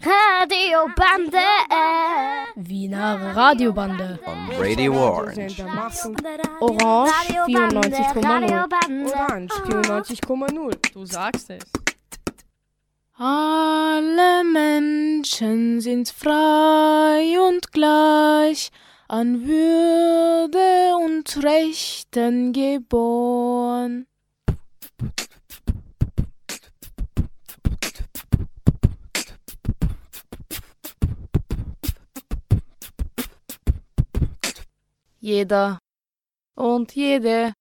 Radiobande. Wiener Radiobande. On Radio Orange. Orange 94,0. Orange 94,0. Du sagst es. Alle Menschen sind frei und gleich, an Würde und Rechten geboren. Jeder und jede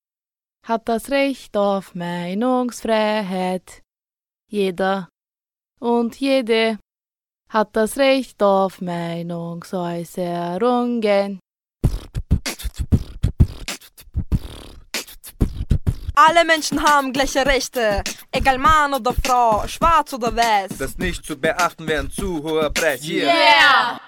hat das Recht auf Meinungsfreiheit. Jeder und jede hat das Recht auf Meinungsäußerungen. Alle Menschen haben gleiche Rechte, egal Mann oder Frau, schwarz oder weiß. Das nicht zu beachten wäre ein zu hoher Preis. Hier. Yeah!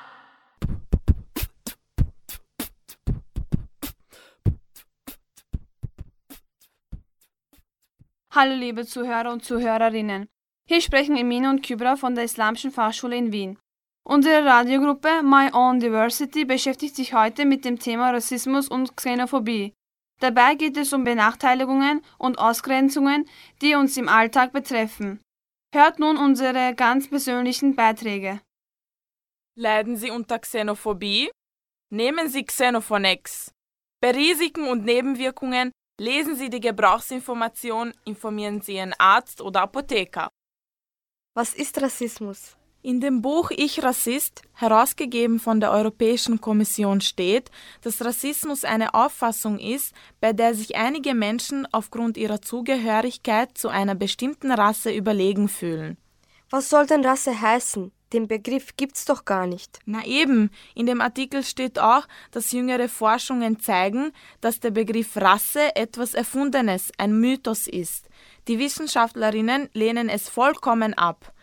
Hallo liebe Zuhörer und Zuhörerinnen. Hier sprechen Emine und Kybra von der Islamischen Fachschule in Wien. Unsere Radiogruppe My Own Diversity beschäftigt sich heute mit dem Thema Rassismus und Xenophobie. Dabei geht es um Benachteiligungen und Ausgrenzungen, die uns im Alltag betreffen. Hört nun unsere ganz persönlichen Beiträge. Leiden Sie unter Xenophobie? Nehmen Sie Xenophonex. Bei Risiken und Nebenwirkungen lesen Sie die Gebrauchsinformation, informieren Sie Ihren Arzt oder Apotheker. Was ist Rassismus? In dem Buch Ich Rassist, herausgegeben von der Europäischen Kommission, steht, dass Rassismus eine Auffassung ist, bei der sich einige Menschen aufgrund ihrer Zugehörigkeit zu einer bestimmten Rasse überlegen fühlen. Was soll denn Rasse heißen? Den Begriff gibt's doch gar nicht. Na eben, in dem Artikel steht auch, dass jüngere Forschungen zeigen, dass der Begriff Rasse etwas Erfundenes, ein Mythos ist. Die Wissenschaftlerinnen lehnen es vollkommen ab.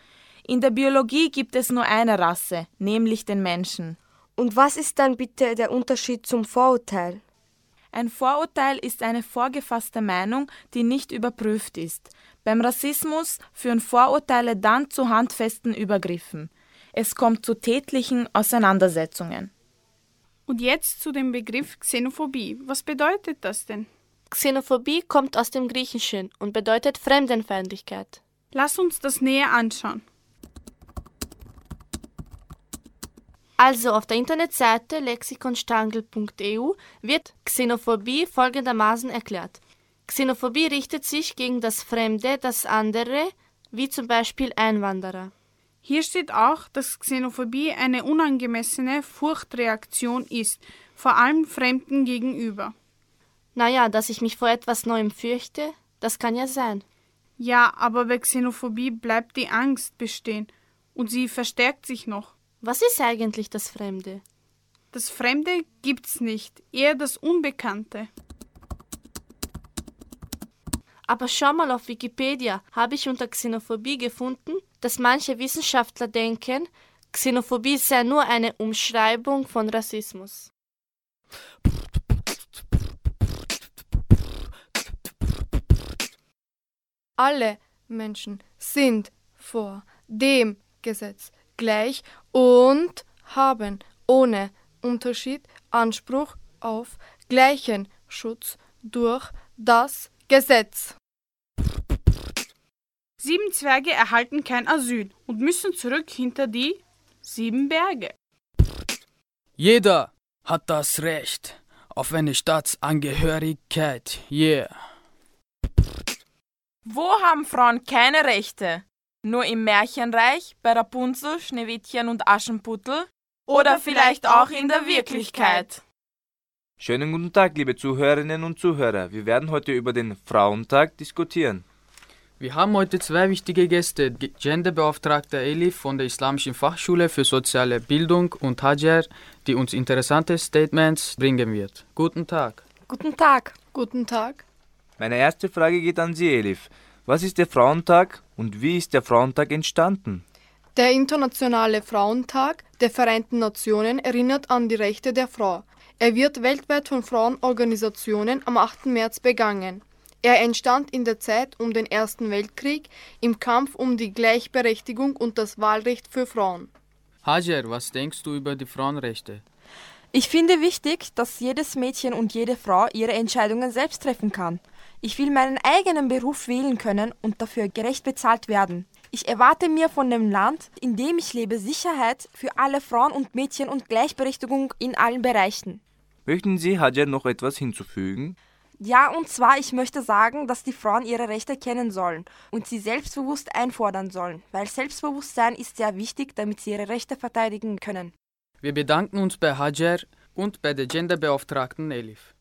In der Biologie gibt es nur eine Rasse, nämlich den Menschen. Und was ist dann bitte der Unterschied zum Vorurteil? Ein Vorurteil ist eine vorgefasste Meinung, die nicht überprüft ist. Beim Rassismus führen Vorurteile dann zu handfesten Übergriffen. Es kommt zu tätlichen Auseinandersetzungen. Und jetzt zu dem Begriff Xenophobie. Was bedeutet das denn? Xenophobie kommt aus dem Griechischen und bedeutet Fremdenfeindlichkeit. Lass uns das näher anschauen. Also auf der Internetseite lexikonstangl.eu wird Xenophobie folgendermaßen erklärt. Xenophobie richtet sich gegen das Fremde, das andere, wie zum Beispiel Einwanderer. Hier steht auch, dass Xenophobie eine unangemessene Furchtreaktion ist, vor allem Fremden gegenüber. Naja, dass ich mich vor etwas Neuem fürchte, das kann ja sein. Ja, aber bei Xenophobie bleibt die Angst bestehen und sie verstärkt sich noch. Was ist eigentlich das Fremde? Das Fremde gibt's nicht, eher das Unbekannte. Aber schau mal auf Wikipedia, habe ich unter Xenophobie gefunden, dass manche Wissenschaftler denken, Xenophobie sei nur eine Umschreibung von Rassismus. Alle Menschen sind vor dem Gesetz gleich und haben ohne Unterschied Anspruch auf gleichen Schutz durch das Gesetz. Sieben Zwerge erhalten kein Asyl und müssen zurück hinter die sieben Berge. Jeder hat das Recht auf eine Staatsangehörigkeit. Yeah. Wo haben Frauen keine Rechte? Nur im Märchenreich, bei Rapunzel, Schneewittchen und Aschenputtel? Oder vielleicht auch in der Wirklichkeit? Schönen guten Tag, liebe Zuhörerinnen und Zuhörer. Wir werden heute über den Frauentag diskutieren. Wir haben heute zwei wichtige Gäste, Genderbeauftragter Elif von der Islamischen Fachschule für soziale Bildung und Hajar, die uns interessante Statements bringen wird. Guten Tag. Guten Tag. Guten Tag. Meine erste Frage geht an Sie, Elif. Was ist der Frauentag und wie ist der Frauentag entstanden? Der Internationale Frauentag der Vereinten Nationen erinnert an die Rechte der Frau. Er wird weltweit von Frauenorganisationen am 8. März begangen. Er entstand in der Zeit um den Ersten Weltkrieg im Kampf um die Gleichberechtigung und das Wahlrecht für Frauen. Hajar, was denkst du über die Frauenrechte? Ich finde wichtig, dass jedes Mädchen und jede Frau ihre Entscheidungen selbst treffen kann. Ich will meinen eigenen Beruf wählen können und dafür gerecht bezahlt werden. Ich erwarte mir von dem Land, in dem ich lebe, Sicherheit für alle Frauen und Mädchen und Gleichberechtigung in allen Bereichen. Möchten Sie Hajar noch etwas hinzufügen? Ja, und zwar, ich möchte sagen, dass die Frauen ihre Rechte kennen sollen und sie selbstbewusst einfordern sollen, weil Selbstbewusstsein ist sehr wichtig, damit sie ihre Rechte verteidigen können. Wir bedanken uns bei Hajar und bei der Genderbeauftragten Elif.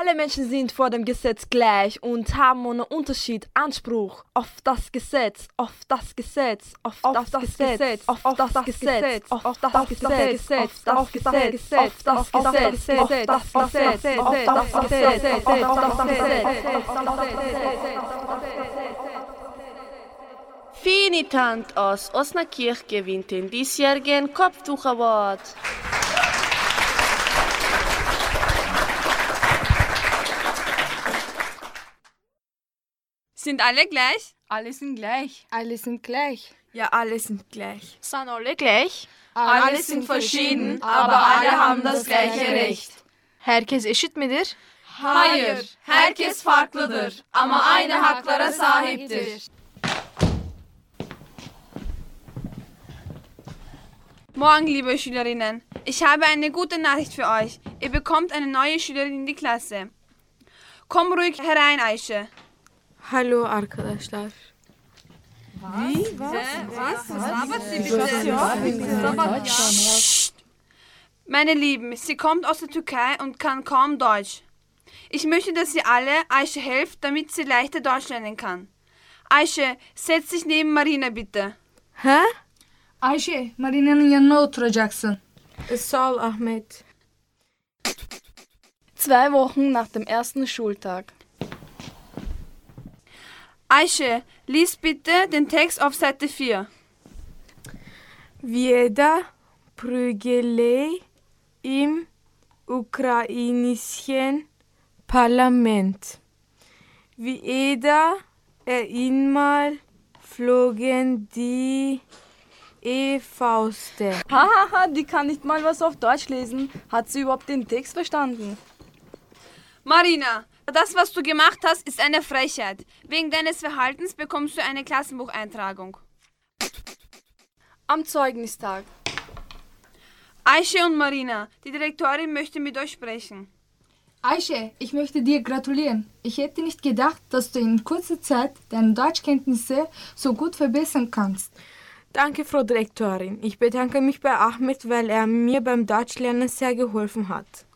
Alle Menschen sind vor dem Gesetz gleich und haben ohne Unterschied Anspruch auf das Gesetz, auf das Gesetz, auf, das Gesetz, auf das, Gesetz, auf das Gesetz, auf das Gesetz, auf das Gesetz, auf das Gesetz, auf das Gesetz, auf das Gesetz, auf das Gesetz. Finitant aus Osnabrück gewinnt den diesjährigen Kopftuch Award. Sind alle gleich? Alle sind gleich. Alle sind gleich. Ja, alle sind gleich. Sind alle gleich? Alle sind verschieden, aber alle haben das gleiche Recht. Herkes eşit midir? Hayır, herkes farklıdır ama aynı haklara sahiptir. Morgen, liebe Schülerinnen. Ich habe eine gute Nachricht für euch. Ihr bekommt eine neue Schülerin in die Klasse. Komm ruhig herein, Aische. Hallo arkadaşlar. Meine Lieben, sie kommt aus der Türkei und kann kaum Deutsch. Ich möchte, dass ihr alle Aische helft, damit sie leichter Deutsch lernen kann. Aische, setz dich neben Marina bitte. Hä? Ayşe, Marina'nın yanına oturacaksın. Sağ ol Ahmet. Zwei Wochen nach dem ersten Schultag. Aische, lies bitte den Text auf Seite 4. Wieda prügelei im ukrainischen Parlament. Wieda einmal flogen die E-Fauste. Hahaha, die kann nicht mal was auf Deutsch lesen. Hat sie überhaupt den Text verstanden? Marina, das, was du gemacht hast, ist eine Frechheit. Wegen deines Verhaltens bekommst du eine Klassenbucheintragung. Am Zeugnistag. Aische und Marina, die Direktorin möchte mit euch sprechen. Ayşe, ich möchte dir gratulieren. Ich hätte nicht gedacht, dass du in kurzer Zeit deine Deutschkenntnisse so gut verbessern kannst. Danke, Frau Direktorin. Ich bedanke mich bei Ahmed, weil er mir beim Deutschlernen sehr geholfen hat.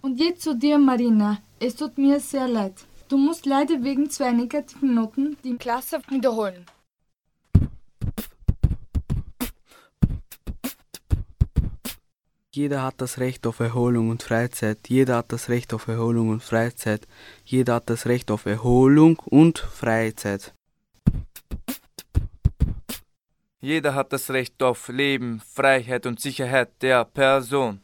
Und jetzt zu dir, Marina. Es tut mir sehr leid. Du musst leider wegen zwei negativen Noten die Klasse wiederholen. Jeder hat das Recht auf Erholung und Freizeit. Jeder hat das Recht auf Erholung und Freizeit. Jeder hat das Recht auf Erholung und Freizeit. Jeder hat das Recht auf Leben, Freiheit und Sicherheit der Person.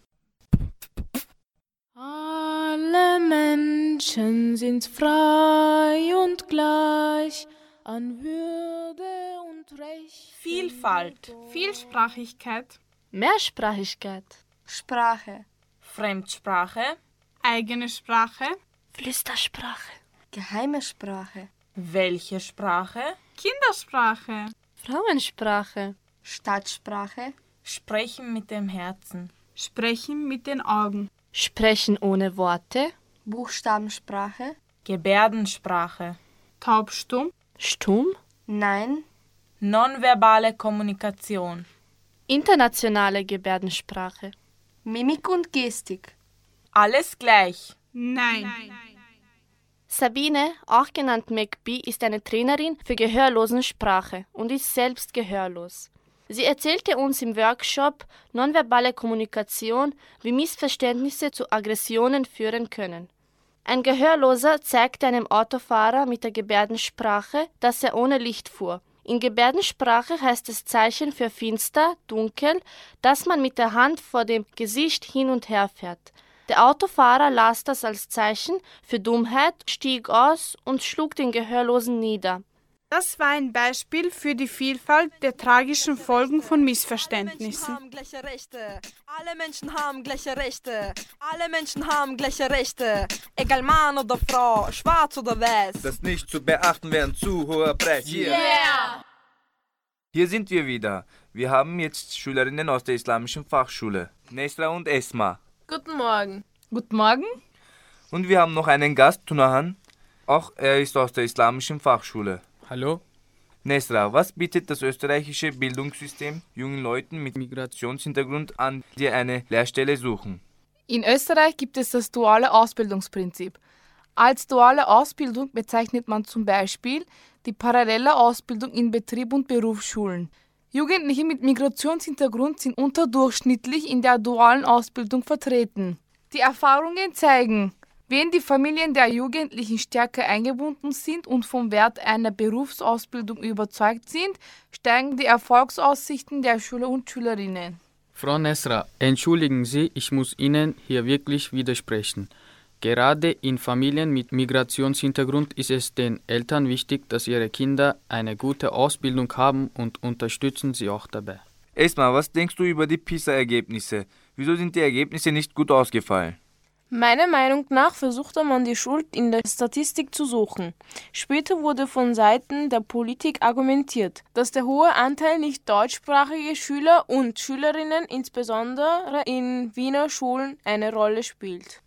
Menschen sind frei und gleich an Würde und Recht. Vielfalt, Vielsprachigkeit, Mehrsprachigkeit. Sprache. Fremdsprache, Eigene Sprache. Flüstersprache. Geheime Sprache. welche Sprache, Kindersprache. Frauensprache. Stadtsprache. sprechen mit dem Herzen, Sprechen mit den Augen. Sprechen ohne Worte. Buchstabensprache. Gebärdensprache, Taubstumm. Stumm. Nein. nonverbale Kommunikation, Internationale Gebärdensprache. Mimik und Gestik. alles gleich. Nein. Sabine, auch genannt McBee, ist eine Trainerin für Gehörlosensprache und ist selbst gehörlos. Sie erzählte uns im Workshop Nonverbale Kommunikation, wie Missverständnisse zu Aggressionen führen können. Ein Gehörloser zeigte einem Autofahrer mit der Gebärdensprache, dass er ohne Licht fuhr. In Gebärdensprache heißt es Zeichen für finster, dunkel, dass man mit der Hand vor dem Gesicht hin und her fährt. Der Autofahrer las das als Zeichen für Dummheit, stieg aus und schlug den Gehörlosen nieder. Das war ein Beispiel für die Vielfalt der tragischen Folgen von Missverständnissen. Alle Menschen haben gleiche Rechte. Alle Menschen haben gleiche Rechte. Alle Menschen haben gleiche Rechte. Egal Mann oder Frau, schwarz oder weiß. Das nicht zu beachten wäre ein zu hoher Preis. Hier. Yeah! Hier sind wir wieder. Wir haben jetzt Schülerinnen aus der Islamischen Fachschule, Nesra und Esma. Guten Morgen. Guten Morgen. Und wir haben noch einen Gast, Tunahan. Auch er ist aus der Islamischen Fachschule. Hallo? Nesra, was bietet das österreichische Bildungssystem jungen Leuten mit Migrationshintergrund an, die eine Lehrstelle suchen? In Österreich gibt es das duale Ausbildungsprinzip. Als duale Ausbildung bezeichnet man zum Beispiel die parallele Ausbildung in Betrieb und Berufsschulen. Jugendliche mit Migrationshintergrund sind unterdurchschnittlich in der dualen Ausbildung vertreten. Die Erfahrungen zeigen, wenn die Familien der Jugendlichen stärker eingebunden sind und vom Wert einer Berufsausbildung überzeugt sind, steigen die Erfolgsaussichten der Schüler und Schülerinnen. Frau Nesra, entschuldigen Sie, ich muss Ihnen hier wirklich widersprechen. Gerade in Familien mit Migrationshintergrund ist es den Eltern wichtig, dass ihre Kinder eine gute Ausbildung haben und unterstützen sie auch dabei. Esma, was denkst du über die PISA-Ergebnisse? Wieso sind die Ergebnisse nicht gut ausgefallen? Meiner Meinung nach versuchte man die Schuld in der Statistik zu suchen. Später wurde von Seiten der Politik argumentiert, dass der hohe Anteil nicht deutschsprachige Schüler und Schülerinnen insbesondere in Wiener Schulen eine Rolle spielt.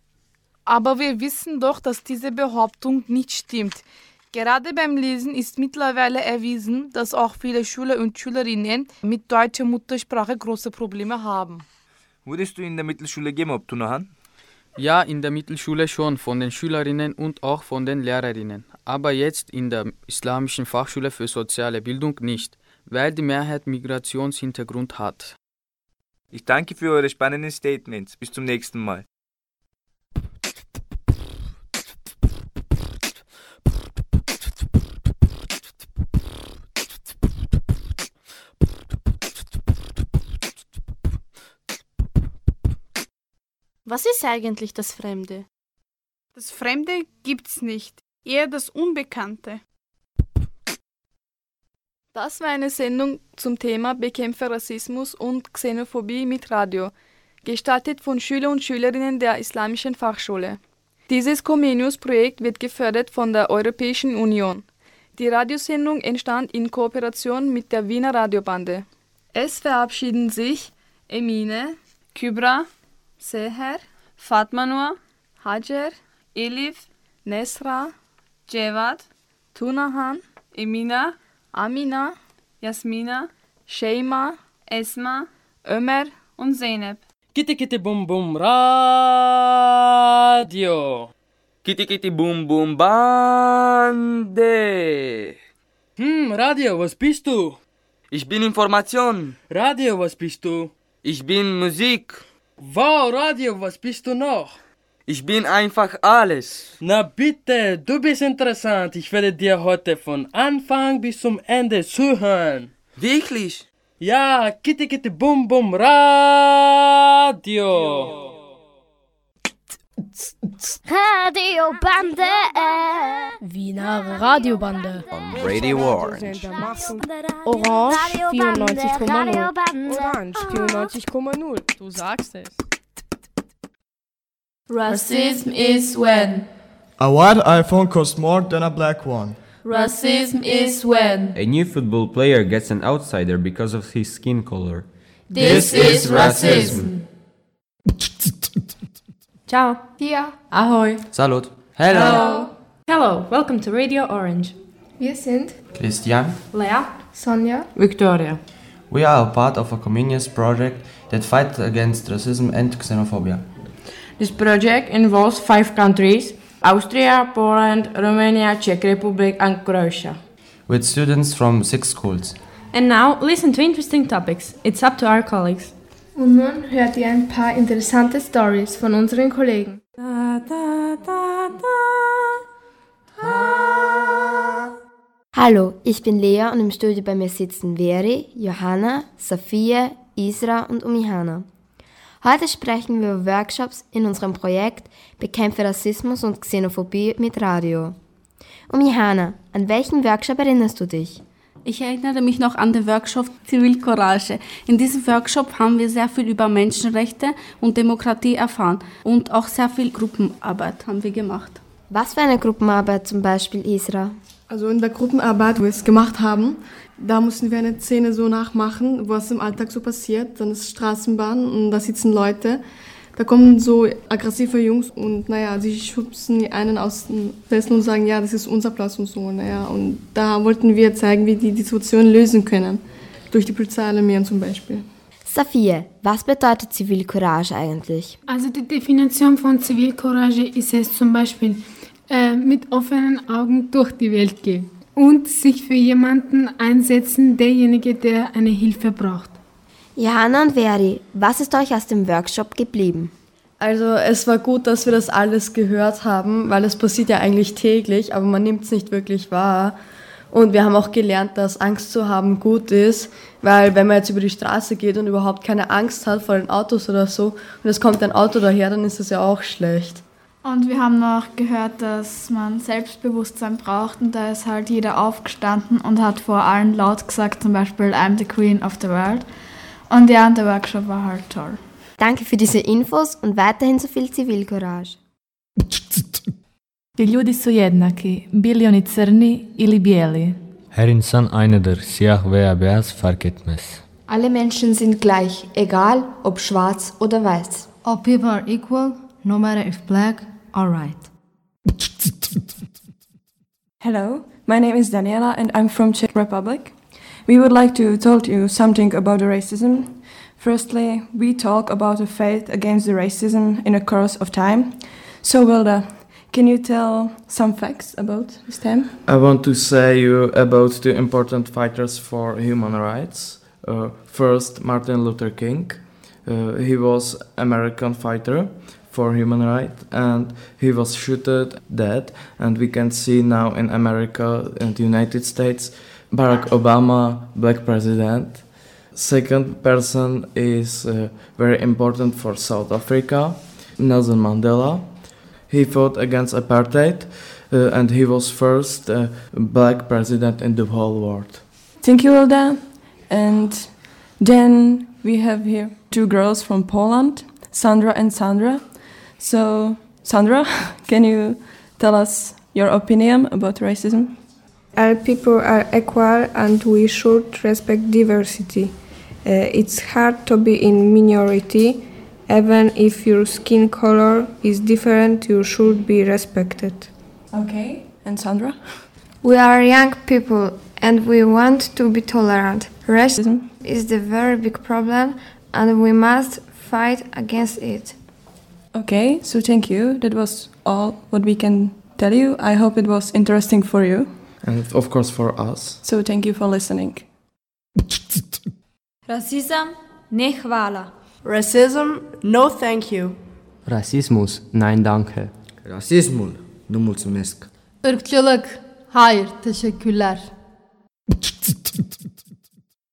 Aber wir wissen doch, dass diese Behauptung nicht stimmt. Gerade beim Lesen ist mittlerweile erwiesen, dass auch viele Schüler und Schülerinnen mit deutscher Muttersprache große Probleme haben. Wurdest du in der Mittelschule gemobbt, Tunahan? Ja, in der Mittelschule schon von den Schülerinnen und auch von den Lehrerinnen. Aber jetzt in der Islamischen Fachschule für soziale Bildung nicht, weil die Mehrheit Migrationshintergrund hat. Ich danke für eure spannenden Statements. Bis zum nächsten Mal. Was ist eigentlich das Fremde? Das Fremde gibt's nicht, eher das Unbekannte. Das war eine Sendung zum Thema Bekämpfe Rassismus und Xenophobie mit Radio, gestartet von Schüler und Schülerinnen der Islamischen Fachschule. Dieses Comenius-Projekt wird gefördert von der Europäischen Union. Die Radiosendung entstand in Kooperation mit der Wiener Radiobande. Es verabschieden sich Emine, Kybra, Seher, Fatma Nur, Hajer, Elif, Nesra, Cevat, Tunahan, Emina, Amina, Jasmina, Sheima, Esma, Ömer und Zeynep. Kitty Kitty Bum Bum Radio. Kitty Kitty Bum Bum Bande. Hm, Radio, was bist du? Ich bin Information. Radio, was bist du? Ich bin Musik. Wow, Radio, was bist du noch? Ich bin einfach alles. Na bitte, du bist interessant. Ich werde dir heute von Anfang bis zum Ende zuhören. Wirklich? Ja, Kitty Kitty Bum Bum Radio. Radiobande. Wiener Radiobande. On Radio Orange. Orange 94,0. Orange 94,0. Du sagst es. Racism is when. A white iPhone costs more than a black one. Racism is when. A new football player gets an outsider because of his skin color. This is racism. Ciao. Hier. Ahoy. Salut. Hello. Hello. Welcome to Radio Orange. Wir sind Christian. Lea. Sonja. Victoria. We are a part of a communist project that fights against racism and xenophobia. This project involves five countries Austria, Poland, Romania, Czech Republic, and Croatia. With students from six schools. And now listen to interesting topics. It's up to our colleagues. Und nun hört ihr ein paar interessante Stories von unseren Kollegen. Hallo, ich bin Lea und im Studio bei mir sitzen Veri, Johanna, Sophia, Isra und Umihana. Heute sprechen wir über Workshops in unserem Projekt Bekämpfe Rassismus und Xenophobie mit Radio. Und Johanna, an welchen Workshop erinnerst du dich? Ich erinnere mich noch an den Workshop Zivilcourage. In diesem Workshop haben wir sehr viel über Menschenrechte und Demokratie erfahren und auch sehr viel Gruppenarbeit haben wir gemacht. Was für eine Gruppenarbeit zum Beispiel, Isra? Also in der Gruppenarbeit, wo wir es gemacht haben, da mussten wir eine Szene so nachmachen, was im Alltag so passiert. Dann ist Straßenbahn und da sitzen Leute. Da kommen so aggressive Jungs und naja, sie schubsen einen aus dem Sessel und sagen, ja, das ist unser Platz und so. Naja, und da wollten wir zeigen, wie die die Situation lösen können. Durch die Polizei alarmieren zum Beispiel. Safia, was bedeutet Zivilcourage eigentlich? Also die Definition von Zivilcourage ist es zum Beispiel, äh, mit offenen Augen durch die Welt gehen und sich für jemanden einsetzen, derjenige, der eine Hilfe braucht. Johanna und Veri, was ist euch aus dem Workshop geblieben? Also es war gut, dass wir das alles gehört haben, weil es passiert ja eigentlich täglich, aber man nimmt es nicht wirklich wahr. Und wir haben auch gelernt, dass Angst zu haben gut ist, weil wenn man jetzt über die Straße geht und überhaupt keine Angst hat vor den Autos oder so und es kommt ein Auto daher, dann ist das ja auch schlecht. Und wir haben noch gehört, dass man Selbstbewusstsein braucht und da ist halt jeder aufgestanden und hat vor allen laut gesagt, zum Beispiel I'm the Queen of the World. Und ja, und der Workshop war halt toll. Danke für diese Infos und weiterhin so viel Zivilcourage. Ti ljudi su jednaki, bili oni crni ili bijeli. Her insan aynıdır, siyah veya beyaz fark etmez. Alle Menschen sind gleich, egal ob schwarz oder weiß. All people are equal, no matter if black or white. Hello, my name is Daniela and I'm from Czech Republic. We would like to tell you something about the racism. Firstly, we talk about the fight against the racism in a course of time. So, Wilda, can you tell some facts about this time? I want to say you about the important fighters for human rights. Uh, first, Martin Luther King. Uh, he was American fighter for human rights and he was shot dead and we can see now in America and the United States Barack Obama black president second person is uh, very important for South Africa Nelson Mandela he fought against apartheid uh, and he was first uh, black president in the whole world Thank you, Wilda. And then we have here two girls from Poland, Sandra and Sandra. So, Sandra, can you tell us your opinion about racism? All people are equal and we should respect diversity. Uh, it's hard to be in minority. Even if your skin color is different, you should be respected. Okay. And Sandra? We are young people and we want to be tolerant. Racism is the very big problem and we must fight against it. Okay, so thank you. That was all what we can tell you. I hope it was interesting for you. And of course for us So thank you for listening. Rasizam, ne hvala. Racism, no thank you. Rasismus, nein danke. Rasismul, nu mulțumesc. Irkçılık, hayır, teşekkürler.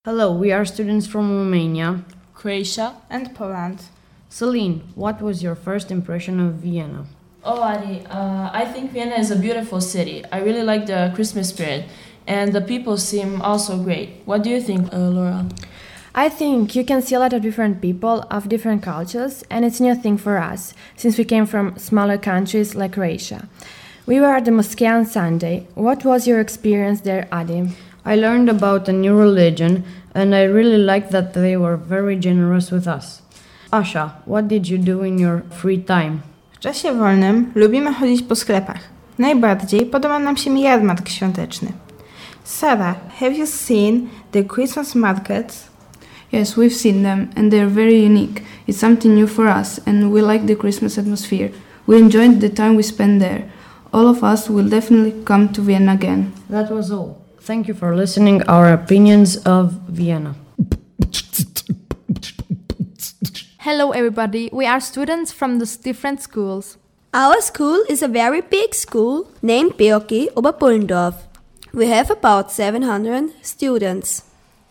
Hello, we are students from Romania, Croatia, and Poland. Celine, what was your first impression of Vienna? Oh, Adi, uh, I think Vienna is a beautiful city. I really like the Christmas spirit, and the people seem also great. What do you think, uh, Laura? I think you can see a lot of different people of different cultures, and it's a new thing for us, since we came from smaller countries like Croatia. We were at the mosque on Sunday. What was your experience there, Adi? I learned about a new religion, and I really liked that they were very generous with us. Asha, what did you do in your free time? W czasie wolnym lubimy chodzić po sklepach. Najbardziej podoba nam się jarmark świąteczny. Sarah, have you seen the Christmas markets? Yes, we've seen them and they're very unique. It's something new for us and we like the Christmas atmosphere. We enjoyed the time we spent there. All of us will definitely come to Vienna again. That was all. Thank you for listening our opinions of Vienna. Hello, everybody. We are students from the different schools. Our school is a very big school named Beoki Oberpullendorf. We have about 700 students.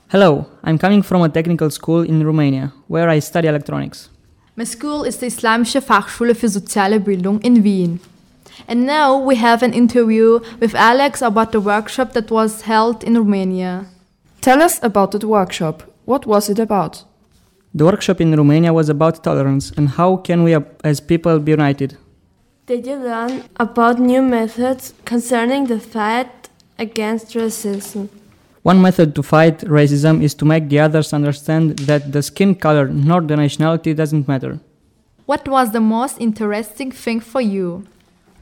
Hello, I'm coming from a technical school in Romania where I study electronics. My school is the Islamische Fachschule für soziale Bildung in Wien. And now we have an interview with Alex about the workshop that was held in Romania. Tell us about the workshop. What was it about? The workshop in Romania was about tolerance and how can we as people be united. Did you learn about new methods concerning the fight against racism? One method to fight racism is to make the others understand that the skin color nor the nationality doesn't matter. What was the most interesting thing for you?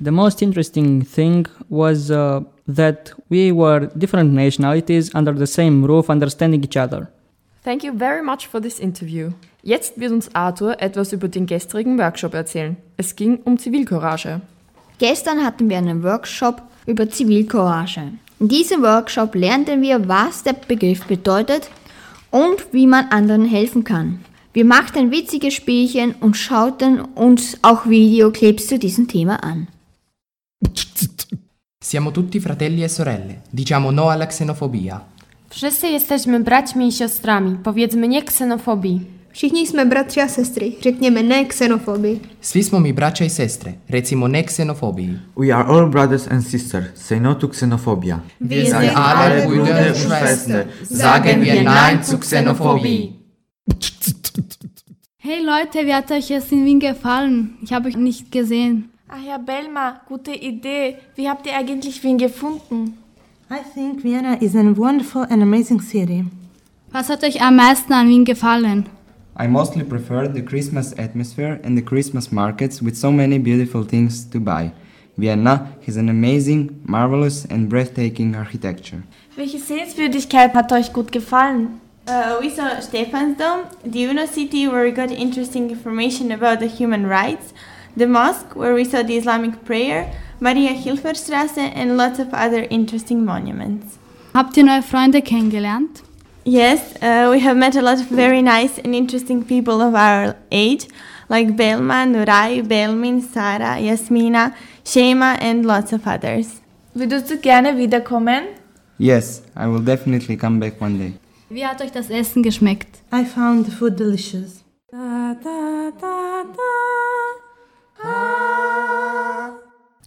The most interesting thing was uh, that we were different nationalities under the same roof understanding each other. Thank you very much for this interview. Jetzt wird uns Arthur etwas über den gestrigen Workshop erzählen. Es ging um Zivilcourage. Gestern hatten wir einen Workshop über Zivilcourage. In diesem Workshop lernten wir, was der Begriff bedeutet und wie man anderen helfen kann. Wir machten witzige Spielchen und schauten uns auch Videoclips zu diesem Thema an. Siamo tutti fratelli e sorelle. Diciamo no alla xenofobia. Wszyscy jesteśmy braćmi i siostrami. Powiedzmy nie ksenofobii. Všichni jsme bratři a sestry. Řekněme ne ksenofobii. Svi smo mi braća i sestre. Recimo ne xenofobiji. We are all brothers and sisters. Say no to xenophobia. Wir sind alle Brüder und Schwestern. Sagen wir Nein zu Xenophobie. Hey Leute, wie hat euch es in Wien gefallen? Ich habe euch nicht gesehen. Ach ja, Belma, gute Idee. Wie habt ihr eigentlich Wien gefunden? I think Vienna is a wonderful and amazing city. Was hat euch am meisten an Wien gefallen? I mostly prefer the Christmas atmosphere and the Christmas markets with so many beautiful things to buy. Vienna has an amazing, marvelous and breathtaking architecture. Welche Sehenswürdigkeit hat euch gut gefallen? Uh, we saw Stephansdom, the University where we got interesting information about the human rights, the mosque where we saw the Islamic prayer, Maria Hilferstraße and lots of other interesting monuments. Habt ihr neue Freunde kennengelernt? Yes, uh, we have met a lot of very nice and interesting people of our age, like Belma, Nurai, Belmin, Sara, Yasmina, Shema, and lots of others. Würdest du gerne wiederkommen? Yes, I will definitely come back one day. Wie hat euch das Essen geschmeckt? I found the food delicious.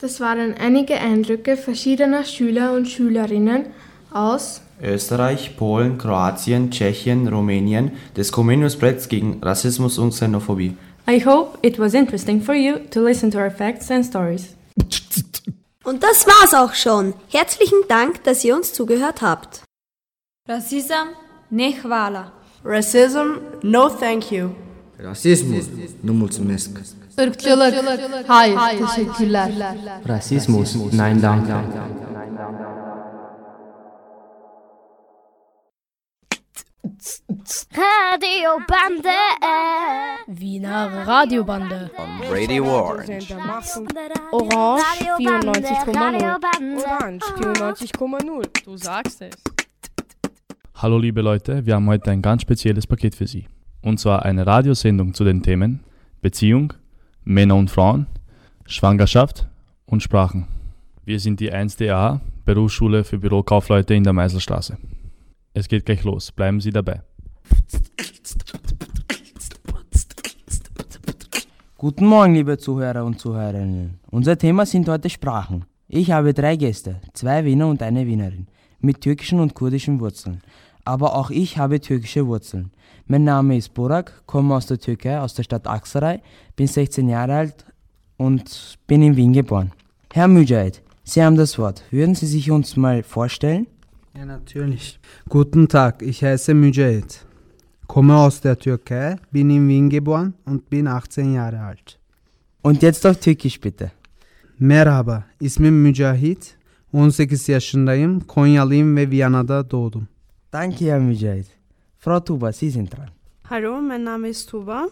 Das waren einige Eindrücke verschiedener Schüler und Schülerinnen aus Österreich, Polen, Kroatien, Tschechien, Rumänien des Comenius-Projekts gegen Rassismus und Xenophobie. I hope it was interesting for you to listen to our facts and stories. Und das war's auch schon. Herzlichen Dank, dass ihr uns zugehört habt. Racism, ne hvala. Racism, no thank you. Rasismul, nu mulțumesc. Irkçılık, hayır, teşekkürler. Rassismus, nein danke. Radiobande. Wiener Radiobande. On Radio Orange. Orange 94,0. Orange 94,0. Du sagst es. Hallo liebe Leute, wir haben heute ein ganz spezielles Paket für Sie. Und zwar eine Radiosendung zu den Themen Beziehung, Männer und Frauen, Schwangerschaft und Sprachen. Wir sind die 1DA, Berufsschule für Bürokaufleute in der Meiselstraße. Es geht gleich los, bleiben Sie dabei. Guten Morgen, liebe Zuhörer und Zuhörerinnen. Unser Thema sind heute Sprachen. Ich habe drei Gäste, zwei Wiener und eine Wienerin, mit türkischen und kurdischen Wurzeln. Aber auch ich habe türkische Wurzeln. Mein Name ist Burak, komme aus der Türkei, aus der Stadt Aksaray, bin 16 Jahre alt und bin in Wien geboren. Herr Müjahid, Sie haben das Wort. Würden Sie sich uns mal vorstellen? Ja, natürlich. Guten Tag, ich heiße Müjahid. Komme aus der Türkei, bin in Wien geboren und bin 18 Jahre alt. Und jetzt auf Türkisch bitte. Merhaba, ismim Mücahit. 18 yaşındayım, Konyalıyım ve Viyana'da doğdum. Danke, Herr Müjahid. Frau Tuba, Sie sind dran. Hallo, mein Name ist Tuba.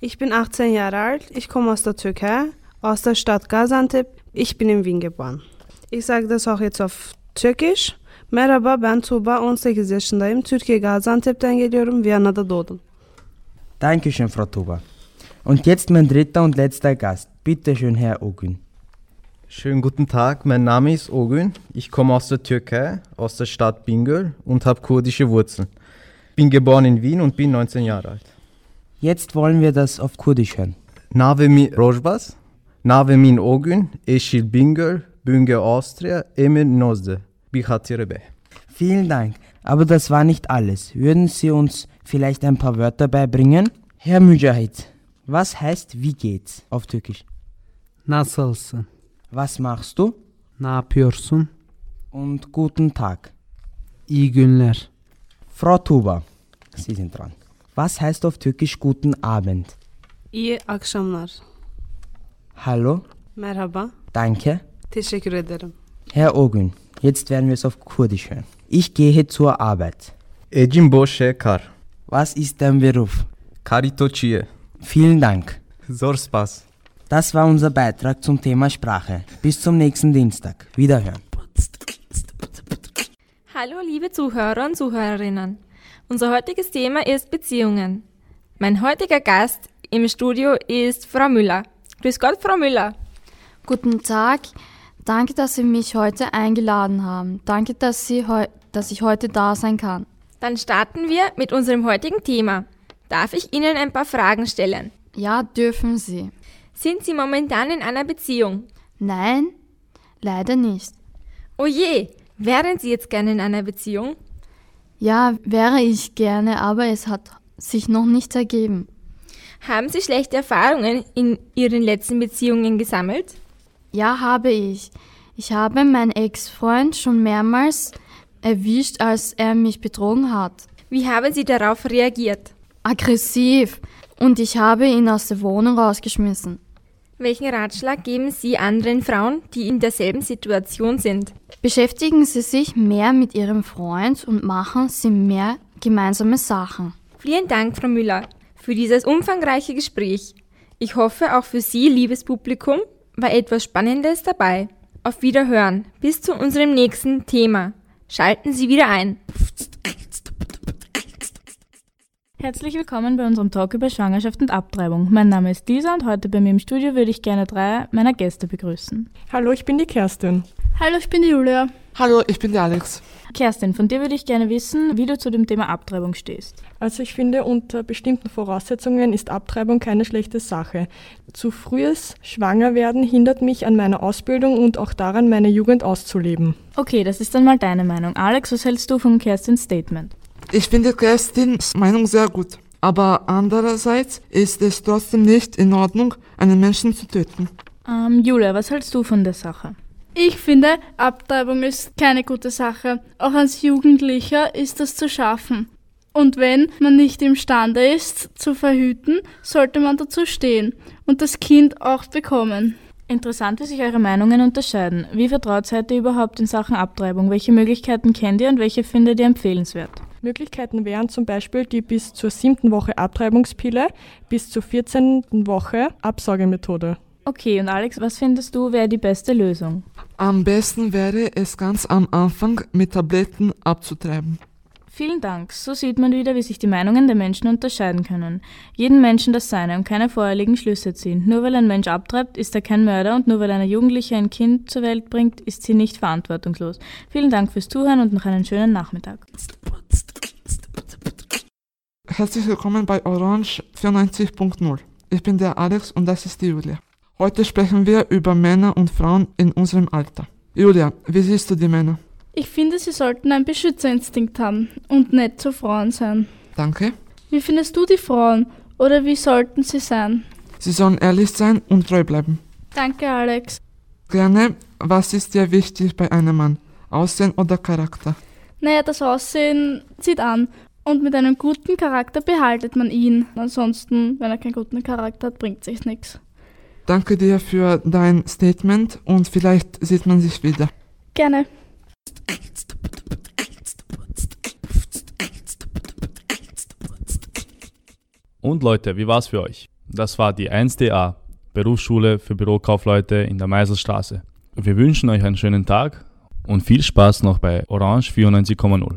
Ich bin 18 Jahre alt. Ich komme aus der Türkei, aus der Stadt Gaziantep. Ich bin in Wien geboren. Ich sage das auch jetzt auf Türkisch. Merhaba ben Tuba 18 yaşındayım. Türkiye Gaziantep'ten geliyorum. Viyana'da doğdum. Dankeschön, Frau Tuba. Und jetzt mein dritter und letzter Gast. Bitte schön, Herr Ogün. Schönen guten Tag, mein Name ist Ogün. Ich komme aus der Türkei, aus der Stadt Bingöl und habe kurdische Wurzeln. Bin geboren in Wien und bin 19 Jahre alt. Jetzt wollen wir das auf Kurdisch hören. Nave mi Rojbas, Nave min Ogün, Eşil Bingöl, Bünge Austria, Emir Nozde, Bichatire Bey. Vielen Dank. Aber das war nicht alles. Würden Sie uns vielleicht ein paar Wörter beibringen? Herr Mücahit, was heißt wie geht's auf Türkisch? Nasılsın? Was machst du? Ne yapıyorsun? Und guten Tag. İyi günler. Frau Tuba, Sie sind dran. Was heißt auf Türkisch guten Abend? İyi akşamlar. Hallo? Merhaba. Danke. Teşekkür ederim. Herr Ogün, jetzt werden wir es auf Kurdisch hören. Ich gehe zur Arbeit. Ecim Boşe Kar. Was ist dein Beruf? Karitoçiye. Vielen Dank. Zor spas. Das war unser Beitrag zum Thema Sprache. Bis zum nächsten Dienstag. Wiederhören. Hallo liebe Zuhörer und Zuhörerinnen. Unser heutiges Thema ist Beziehungen. Mein heutiger Gast im Studio ist Frau Müller. Grüß Gott, Frau Müller. Guten Tag. Danke, dass Sie mich heute eingeladen haben. Danke, dass, Sie dass ich heute da sein kann. Dann starten wir mit unserem heutigen Thema. Darf ich Ihnen ein paar Fragen stellen? Ja, dürfen Sie. Sind Sie momentan in einer Beziehung? Nein, leider nicht. Oh je, wären Sie jetzt gerne in einer Beziehung? Ja, wäre ich gerne, aber es hat sich noch nicht ergeben. Haben Sie schlechte Erfahrungen in Ihren letzten Beziehungen gesammelt? Ja, habe ich. Ich habe meinen Ex-Freund schon mehrmals erwischt, als er mich betrogen hat. Wie haben Sie darauf reagiert? Aggressiv. Und ich habe ihn aus der Wohnung rausgeschmissen. Welchen Ratschlag geben Sie anderen Frauen, die in derselben Situation sind? Beschäftigen Sie sich mehr mit Ihrem Freund und machen Sie mehr gemeinsame Sachen. Vielen Dank, Frau Müller, für dieses umfangreiche Gespräch. Ich hoffe, auch für Sie, liebes Publikum, war etwas Spannendes dabei. Auf Wiederhören. Bis zu unserem nächsten Thema. Schalten Sie wieder ein. Herzlich willkommen bei unserem Talk über Schwangerschaft und Abtreibung. Mein Name ist Lisa und heute bei mir im Studio würde ich gerne drei meiner Gäste begrüßen. Hallo, ich bin die Kerstin. Hallo, ich bin die Julia. Hallo, ich bin der Alex. Kerstin, von dir würde ich gerne wissen, wie du zu dem Thema Abtreibung stehst. Also ich finde, unter bestimmten Voraussetzungen ist Abtreibung keine schlechte Sache. Zu frühes Schwangerwerden hindert mich an meiner Ausbildung und auch daran, meine Jugend auszuleben. Okay, das ist dann mal deine Meinung. Alex, was hältst du von Kerstins Statement? Ich finde Kerstins Meinung sehr gut. Aber andererseits ist es trotzdem nicht in Ordnung, einen Menschen zu töten. Ähm, Julia, was hältst du von der Sache? Ich finde, Abtreibung ist keine gute Sache. Auch als Jugendlicher ist das zu schaffen. Und wenn man nicht imstande ist, zu verhüten, sollte man dazu stehen und das Kind auch bekommen. Interessant, wie sich eure Meinungen unterscheiden. Wie vertraut seid ihr überhaupt in Sachen Abtreibung? Welche Möglichkeiten kennt ihr und welche findet ihr empfehlenswert? Möglichkeiten wären zum Beispiel die bis zur siebten Woche Abtreibungspille, bis zur 14. Woche Absaugemethode. Okay, und Alex, was findest du wäre die beste Lösung? Am besten wäre es ganz am Anfang mit Tabletten abzutreiben. Vielen Dank. So sieht man wieder, wie sich die Meinungen der Menschen unterscheiden können. Jeden Menschen das Seine und keine vorherigen Schlüsse ziehen. Nur weil ein Mensch abtreibt, ist er kein Mörder und nur weil eine Jugendliche ein Kind zur Welt bringt, ist sie nicht verantwortungslos. Vielen Dank fürs Zuhören und noch einen schönen Nachmittag. Herzlich willkommen bei Orange 94.0. Ich bin der Alex und das ist die Julia. Heute sprechen wir über Männer und Frauen in unserem Alter. Julia, wie siehst du die Männer? Ich finde, sie sollten einen Beschützerinstinkt haben und nett zu Frauen sein. Danke. Wie findest du die Frauen oder wie sollten sie sein? Sie sollen ehrlich sein und treu bleiben. Danke, Alex. Gerne, was ist dir wichtig bei einem Mann? Aussehen oder Charakter? Naja, das Aussehen zieht an. Und mit einem guten Charakter behaltet man ihn. Ansonsten, wenn er keinen guten Charakter hat, bringt sich nichts. Danke dir für dein Statement und vielleicht sieht man sich wieder. Gerne. Und Leute, wie war's für euch? Das war die 1DA, Berufsschule für Bürokaufleute in der Meiselstraße. Wir wünschen euch einen schönen Tag und viel Spaß noch bei Orange 94,0.